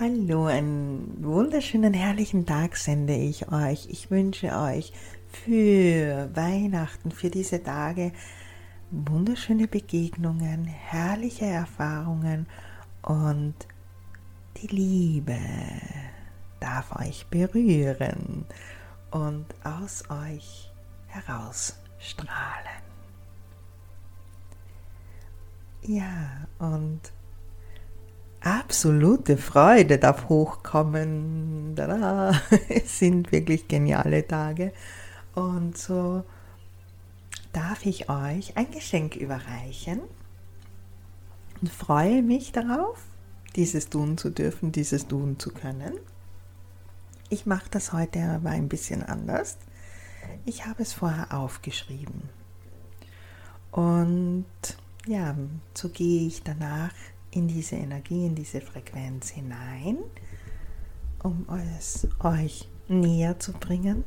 Hallo, einen wunderschönen, herrlichen Tag sende ich euch. Ich wünsche euch für Weihnachten, für diese Tage wunderschöne Begegnungen, herrliche Erfahrungen und die Liebe darf euch berühren und aus euch herausstrahlen. Ja, und absolute Freude darf hochkommen. Tada. Es sind wirklich geniale Tage. Und so darf ich euch ein Geschenk überreichen und freue mich darauf, dieses tun zu dürfen, dieses tun zu können. Ich mache das heute aber ein bisschen anders. Ich habe es vorher aufgeschrieben. Und ja, so gehe ich danach in diese Energie, in diese Frequenz hinein, um es euch näher zu bringen,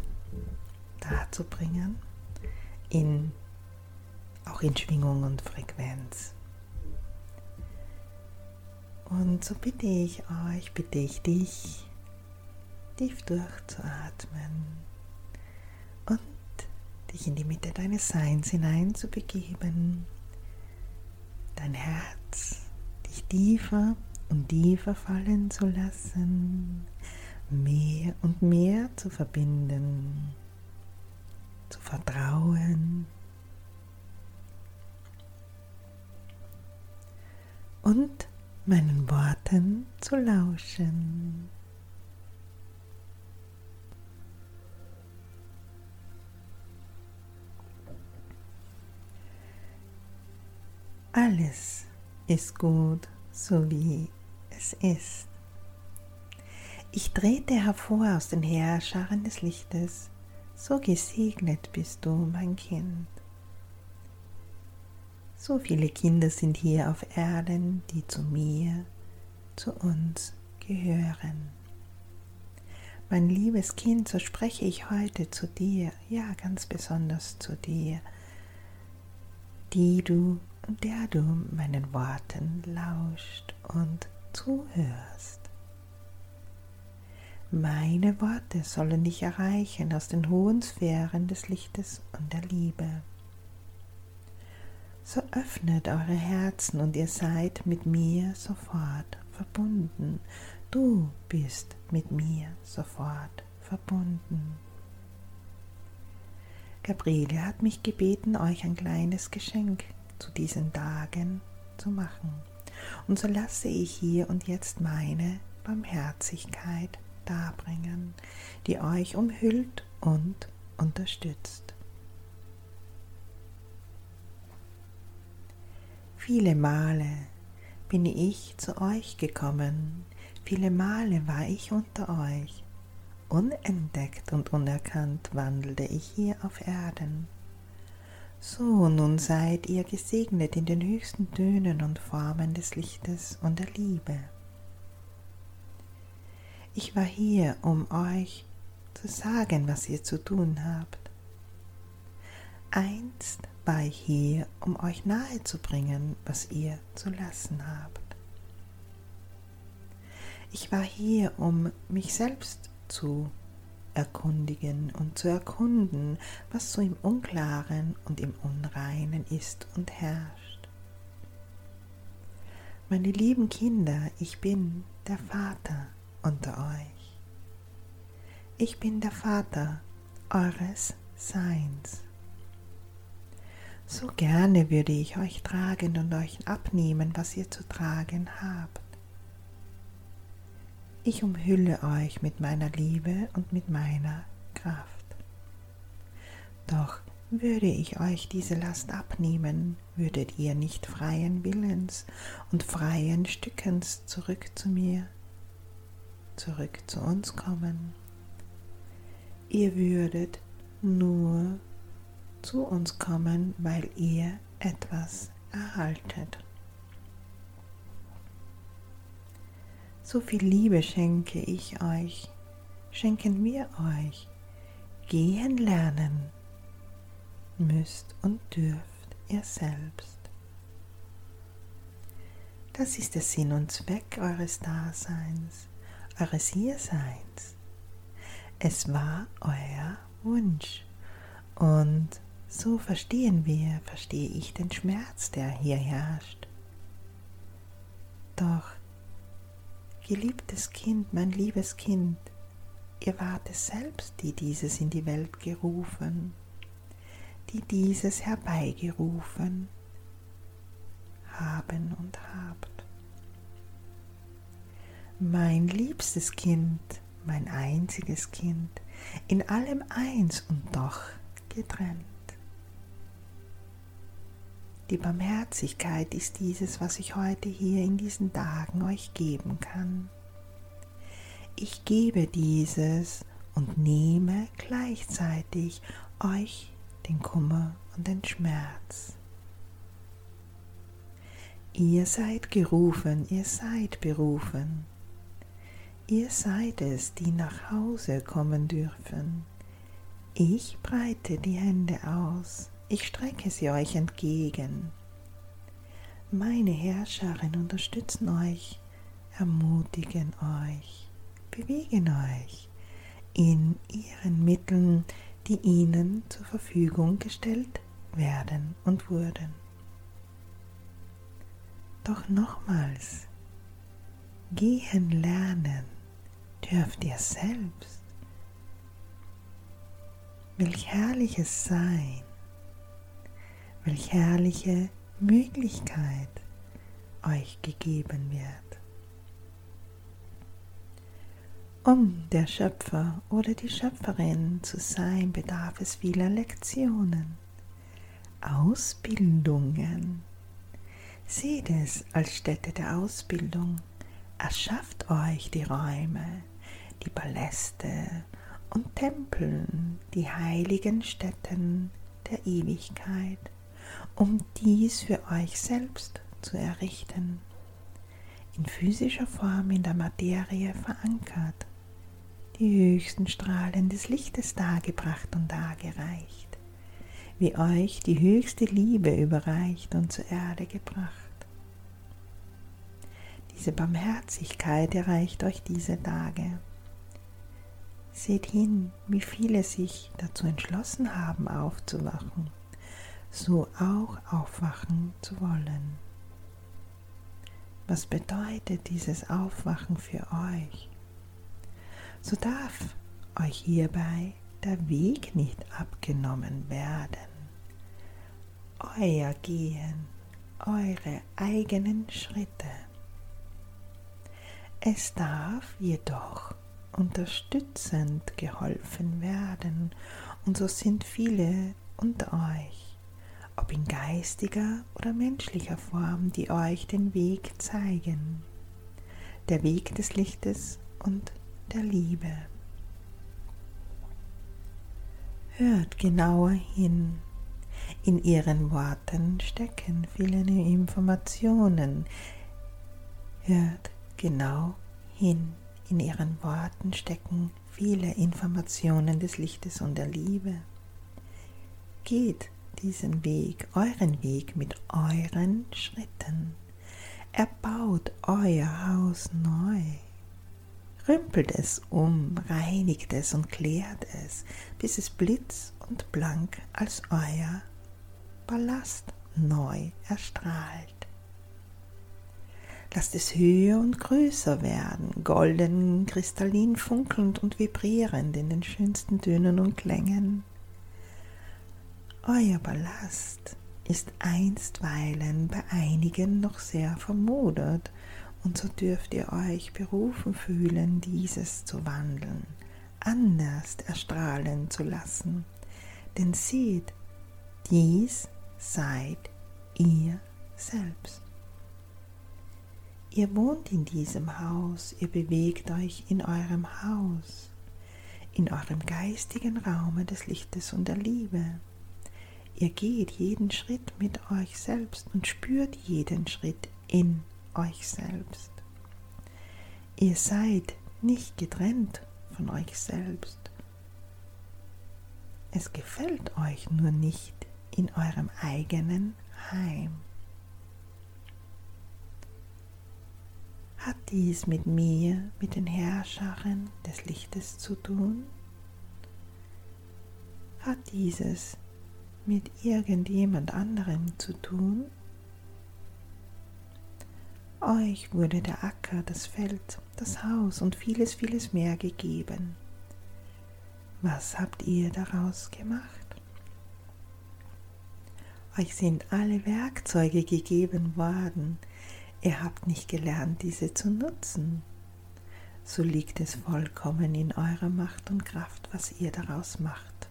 dazu bringen, in, auch in Schwingung und Frequenz. Und so bitte ich euch, bitte ich dich, tief durchzuatmen und dich in die Mitte deines Seins hinein zu begeben, dein Herz tiefer und tiefer fallen zu lassen, mehr und mehr zu verbinden, zu vertrauen und meinen Worten zu lauschen. Alles ist gut, so wie es ist. Ich trete hervor aus den Heerscharen des Lichtes, so gesegnet bist du, mein Kind. So viele Kinder sind hier auf Erden, die zu mir, zu uns gehören. Mein liebes Kind, so spreche ich heute zu dir, ja ganz besonders zu dir, die du und der du meinen Worten lauscht und zuhörst. Meine Worte sollen dich erreichen aus den hohen Sphären des Lichtes und der Liebe. So öffnet eure Herzen und ihr seid mit mir sofort verbunden. Du bist mit mir sofort verbunden. Gabriele hat mich gebeten, euch ein kleines Geschenk zu diesen Tagen zu machen. Und so lasse ich hier und jetzt meine Barmherzigkeit darbringen, die euch umhüllt und unterstützt. Viele Male bin ich zu euch gekommen, viele Male war ich unter euch, unentdeckt und unerkannt wandelte ich hier auf Erden so, nun seid ihr gesegnet in den höchsten Tönen und Formen des Lichtes und der Liebe. Ich war hier, um euch zu sagen, was ihr zu tun habt. Einst war ich hier, um euch nahe zu bringen, was ihr zu lassen habt. Ich war hier, um mich selbst zu erkundigen und zu erkunden, was so im Unklaren und im Unreinen ist und herrscht. Meine lieben Kinder, ich bin der Vater unter euch. Ich bin der Vater eures Seins. So gerne würde ich euch tragen und euch abnehmen, was ihr zu tragen habt. Ich umhülle euch mit meiner Liebe und mit meiner Kraft. Doch würde ich euch diese Last abnehmen, würdet ihr nicht freien Willens und freien Stückens zurück zu mir, zurück zu uns kommen. Ihr würdet nur zu uns kommen, weil ihr etwas erhaltet. So viel Liebe schenke ich euch, schenken wir euch. Gehen lernen müsst und dürft ihr selbst. Das ist der Sinn und Zweck eures Daseins. eures Hierseins. Es war euer Wunsch. Und so verstehen wir, verstehe ich den Schmerz, der hier herrscht. Doch, geliebtes Kind, mein liebes Kind, ihr wart es selbst, die dieses in die Welt gerufen, die dieses herbeigerufen haben und habt. Mein liebstes Kind, mein einziges Kind, in allem eins und doch getrennt. Die Barmherzigkeit ist dieses, was ich heute hier in diesen Tagen euch geben kann. Ich gebe dieses und nehme gleichzeitig euch den Kummer und den Schmerz. Ihr seid gerufen, ihr seid berufen. Ihr seid es, die nach Hause kommen dürfen. Ich breite die Hände aus, ich strecke sie euch entgegen. Meine Herrscherin unterstützen euch, ermutigen euch, bewegen euch in ihren Mitteln, die ihnen zur Verfügung gestellt werden und wurden. Doch nochmals, gehen lernen dürft ihr selbst. Welch herrliches Sein, welch herrliche Möglichkeit euch gegeben wird. Um der Schöpfer oder die Schöpferin zu sein, bedarf es vieler Lektionen, Ausbildungen. Seht es als Stätte der Ausbildung. Erschafft euch die Räume, die Paläste und Tempeln, die heiligen Stätten der Ewigkeit, um dies für euch selbst zu errichten, in physischer Form in der Materie verankert, die höchsten Strahlen des Lichtes dargebracht und dargereicht, wie euch die höchste Liebe überreicht und zur Erde gebracht. Diese Barmherzigkeit erreicht euch diese Tage. Seht hin, wie viele sich dazu entschlossen haben, aufzuwachen, so auch aufwachen zu wollen. Was bedeutet dieses Aufwachen für euch? So darf euch hierbei der Weg nicht abgenommen werden. Euer Gehen, eure eigenen Schritte. Es darf jedoch unterstützend geholfen werden. Und so sind viele unter euch, ob in geistiger oder menschlicher Form, die euch den Weg zeigen. Der Weg des Lichtes und der Liebe. Hört genauer hin. In ihren Worten stecken viele Informationen. Hört genau hin. In ihren Worten stecken viele Informationen des Lichtes und der Liebe. Geht diesen Weg, euren Weg mit euren Schritten. Erbaut euer Haus neu. Rümpelt es um, reinigt es und klärt es, bis es blitz und blank als euer Ballast neu erstrahlt. Lasst es höher und größer werden, golden, kristallin, funkelnd und vibrierend in den schönsten Tönen und Klängen. Euer Ballast ist einstweilen bei einigen noch sehr vermodert, und so dürft ihr euch berufen fühlen, dieses zu wandeln, anders erstrahlen zu lassen. Denn seht, dies seid ihr selbst. Ihr wohnt in diesem Haus, ihr bewegt euch in eurem Haus, in eurem geistigen Raume des Lichtes und der Liebe. Ihr geht jeden Schritt mit euch selbst und spürt jeden Schritt in euch selbst. Ihr seid nicht getrennt von euch selbst. Es gefällt euch nur nicht in eurem eigenen Heim. Hat dies mit mir, mit den Herrscharen des Lichtes zu tun? Hat dieses mit irgendjemand anderem zu tun? Euch wurde der Acker, das Feld, das Haus und vieles, vieles mehr gegeben. Was habt ihr daraus gemacht? Euch sind alle Werkzeuge gegeben worden, ihr habt nicht gelernt, diese zu nutzen. So liegt es vollkommen in eurer Macht und Kraft, was ihr daraus macht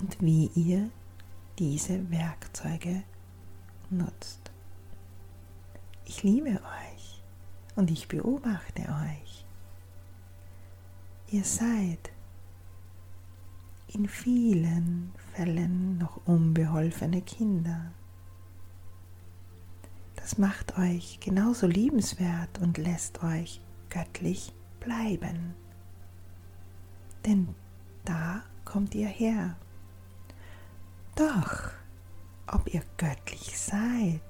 und wie ihr diese Werkzeuge nutzt. Ich liebe euch und ich beobachte euch. Ihr seid in vielen Fällen noch unbeholfene Kinder. Das macht euch genauso liebenswert und lässt euch göttlich bleiben. Denn da kommt ihr her. Doch, ob ihr göttlich seid,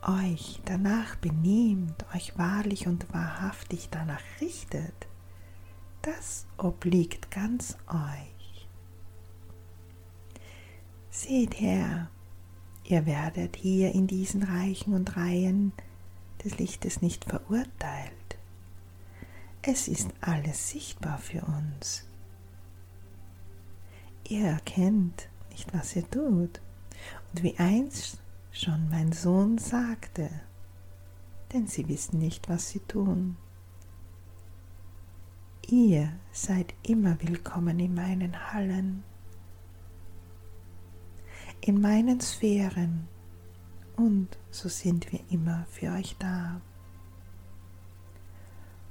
euch danach benehmt, euch wahrlich und wahrhaftig danach richtet, das obliegt ganz euch. Seht her, ihr werdet hier in diesen Reichen und Reihen des Lichtes nicht verurteilt. Es ist alles sichtbar für uns. Ihr erkennt nicht, was ihr tut. Und wie einst schon mein Sohn sagte, denn sie wissen nicht, was sie tun. Ihr seid immer willkommen in meinen Hallen, in meinen Sphären und so sind wir immer für euch da.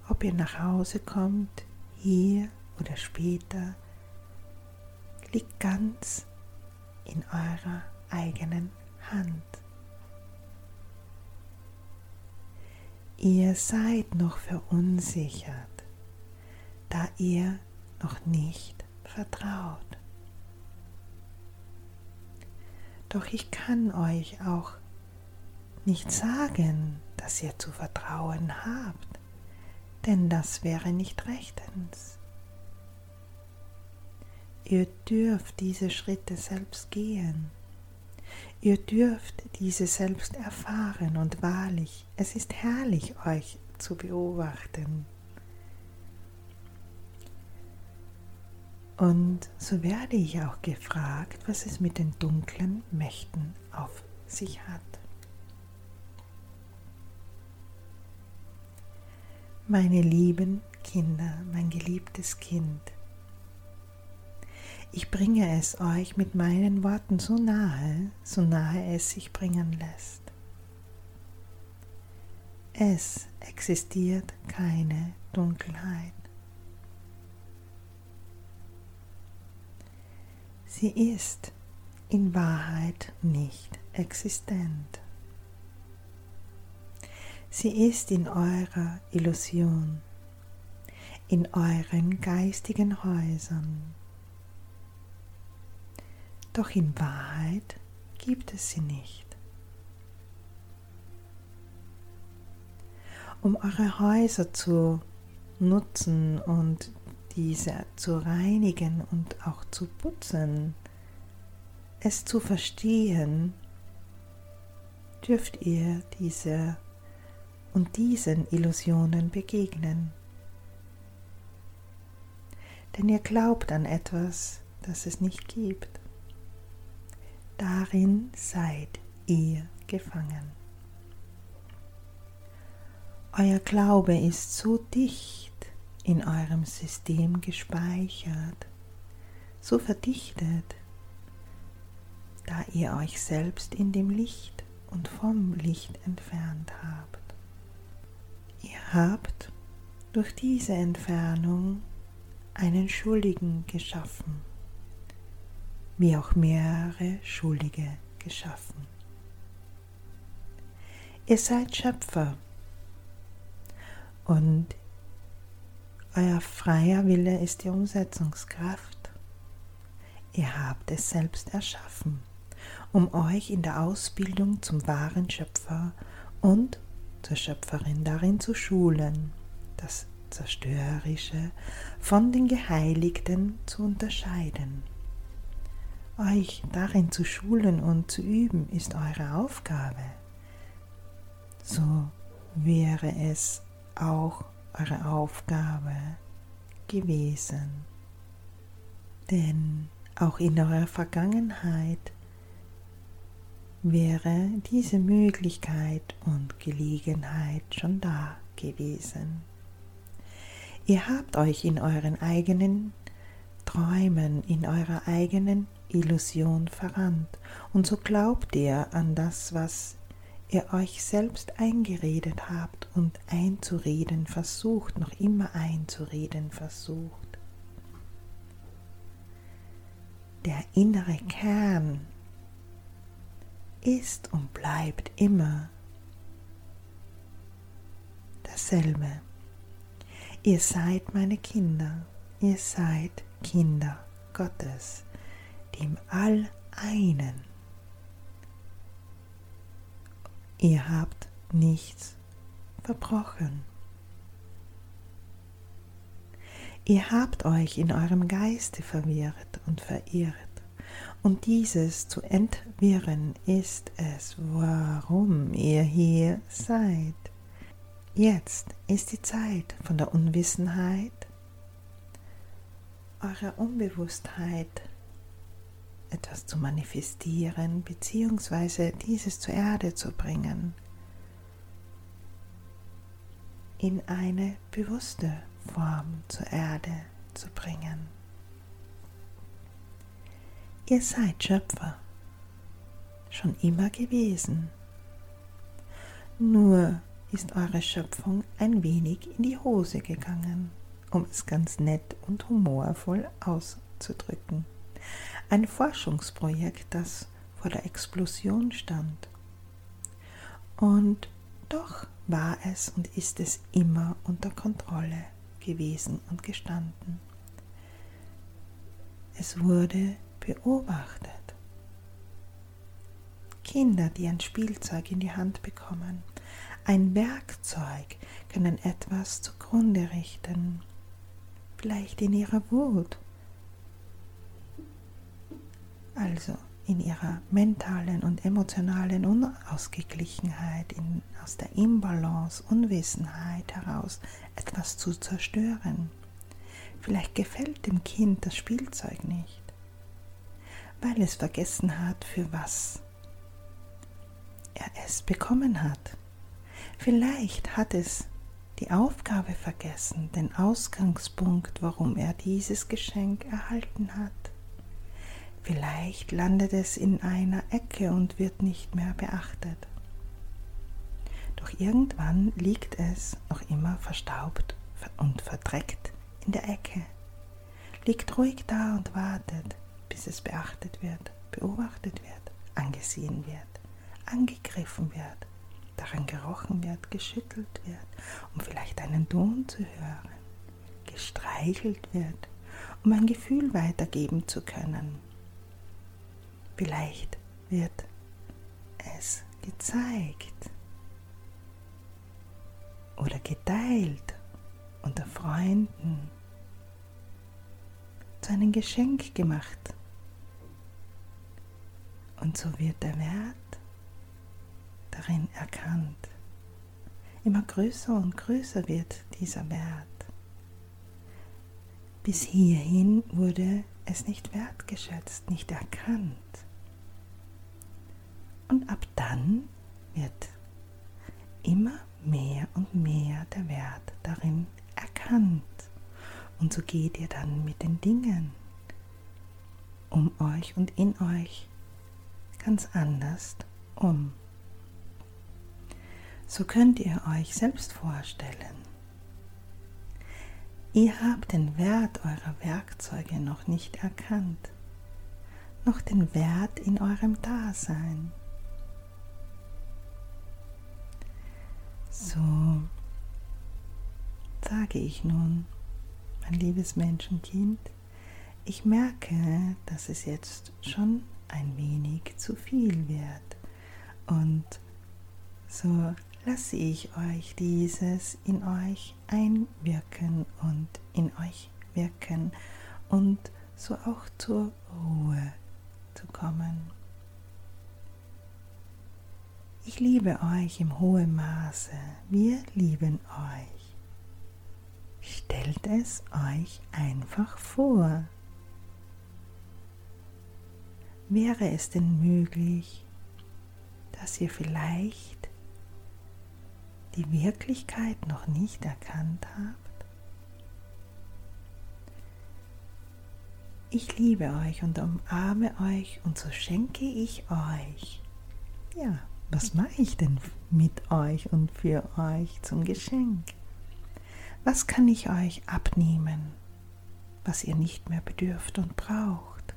Ob ihr nach Hause kommt, hier oder später, liegt ganz in eurer eigenen Hand. Ihr seid noch verunsichert, da ihr noch nicht vertraut. Doch ich kann euch auch nicht sagen, dass ihr zu vertrauen habt, denn das wäre nicht rechtens. Ihr dürft diese Schritte selbst gehen. Ihr dürft diese selbst erfahren und wahrlich, es ist herrlich, euch zu beobachten. Und so werde ich auch gefragt, was es mit den dunklen Mächten auf sich hat. Meine lieben Kinder, mein geliebtes Kind, ich bringe es euch mit meinen Worten so nahe, so nahe es sich bringen lässt. Es existiert keine Dunkelheit. Sie ist in Wahrheit nicht existent. Sie ist in eurer Illusion, in euren geistigen Häusern doch in Wahrheit gibt es sie nicht. Um eure Häuser zu nutzen und diese zu reinigen und auch zu putzen, es zu verstehen, dürft ihr diese und diesen Illusionen begegnen. Denn ihr glaubt an etwas, das es nicht gibt. Darin seid ihr gefangen. Euer Glaube ist so dicht in eurem System gespeichert, so verdichtet, da ihr euch selbst in dem Licht und vom Licht entfernt habt. Ihr habt durch diese Entfernung einen Schuldigen geschaffen wie auch mehrere Schuldige geschaffen. Ihr seid Schöpfer und euer freier Wille ist die Umsetzungskraft. Ihr habt es selbst erschaffen, um euch in der Ausbildung zum wahren Schöpfer und zur Schöpferin darin zu schulen, das Zerstörerische von den Geheiligten zu unterscheiden. Euch darin zu schulen und zu üben ist eure Aufgabe. So wäre es auch eure Aufgabe gewesen. Denn auch in eurer Vergangenheit wäre diese Möglichkeit und Gelegenheit schon da gewesen. Ihr habt euch in euren eigenen Träumen, in eurer eigenen Illusion verrannt und so glaubt ihr an das, was ihr euch selbst eingeredet habt und einzureden versucht, noch immer einzureden versucht. Der innere Kern ist und bleibt immer dasselbe. Ihr seid meine Kinder, ihr seid Kinder Gottes, dem All-Einen. Ihr habt nichts verbrochen. Ihr habt euch in eurem Geiste verwirrt und verirrt. Und dieses zu entwirren ist es, warum ihr hier seid. Jetzt ist die Zeit von der Unwissenheit, eurer Unbewusstheit etwas zu manifestieren bzw. dieses zur Erde zu bringen, in eine bewusste Form zur Erde zu bringen. Ihr seid Schöpfer, schon immer gewesen. Nur ist eure Schöpfung ein wenig in die Hose gegangen, um es ganz nett und humorvoll auszudrücken ein Forschungsprojekt, das vor der Explosion stand. Und doch war es und ist es immer unter Kontrolle gewesen und gestanden. Es wurde beobachtet. Kinder, die ein Spielzeug in die Hand bekommen, ein Werkzeug, können etwas zugrunde richten, vielleicht in ihrer Wut also in ihrer mentalen und emotionalen Unausgeglichenheit, in, aus der Imbalance, Unwissenheit heraus etwas zu zerstören. Vielleicht gefällt dem Kind das Spielzeug nicht, weil es vergessen hat, für was er es bekommen hat. Vielleicht hat es die Aufgabe vergessen, den Ausgangspunkt, warum er dieses Geschenk erhalten hat. Vielleicht landet es in einer Ecke und wird nicht mehr beachtet. Doch irgendwann liegt es noch immer verstaubt und verdreckt in der Ecke, liegt ruhig da und wartet, bis es beachtet wird, beobachtet wird, angesehen wird, angegriffen wird, daran gerochen wird, geschüttelt wird, um vielleicht einen Ton zu hören, gestreichelt wird, um ein Gefühl weitergeben zu können Vielleicht wird es gezeigt oder geteilt unter Freunden, zu einem Geschenk gemacht. Und so wird der Wert darin erkannt. Immer größer und größer wird dieser Wert. Bis hierhin wurde es nicht wertgeschätzt, nicht erkannt. Und ab dann wird immer mehr und mehr der Wert darin erkannt. Und so geht ihr dann mit den Dingen um euch und in euch ganz anders um. So könnt ihr euch selbst vorstellen. Ihr habt den Wert eurer Werkzeuge noch nicht erkannt, noch den Wert in eurem Dasein. So sage ich nun, mein liebes Menschenkind, ich merke, dass es jetzt schon ein wenig zu viel wird. Und so lasse ich euch dieses in euch einwirken und in euch wirken und so auch zur Ruhe zu kommen. Ich liebe euch im hohen Maße. Wir lieben euch. Stellt es euch einfach vor. Wäre es denn möglich, dass ihr vielleicht die Wirklichkeit noch nicht erkannt habt? Ich liebe euch und umarme euch und so schenke ich euch, ja, was mache ich denn mit euch und für euch zum Geschenk? Was kann ich euch abnehmen, was ihr nicht mehr bedürft und braucht?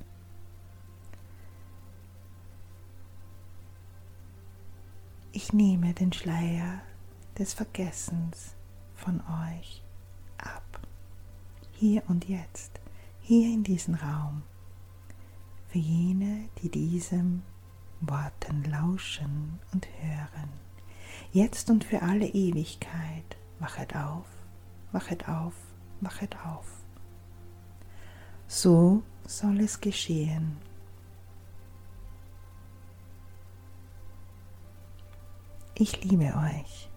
Ich nehme den Schleier des Vergessens von euch ab, hier und jetzt, hier in diesem Raum, für jene, die diesem Worten lauschen und hören. Jetzt und für alle Ewigkeit. Wachet auf, wachet auf, wachet auf. So soll es geschehen. Ich liebe euch.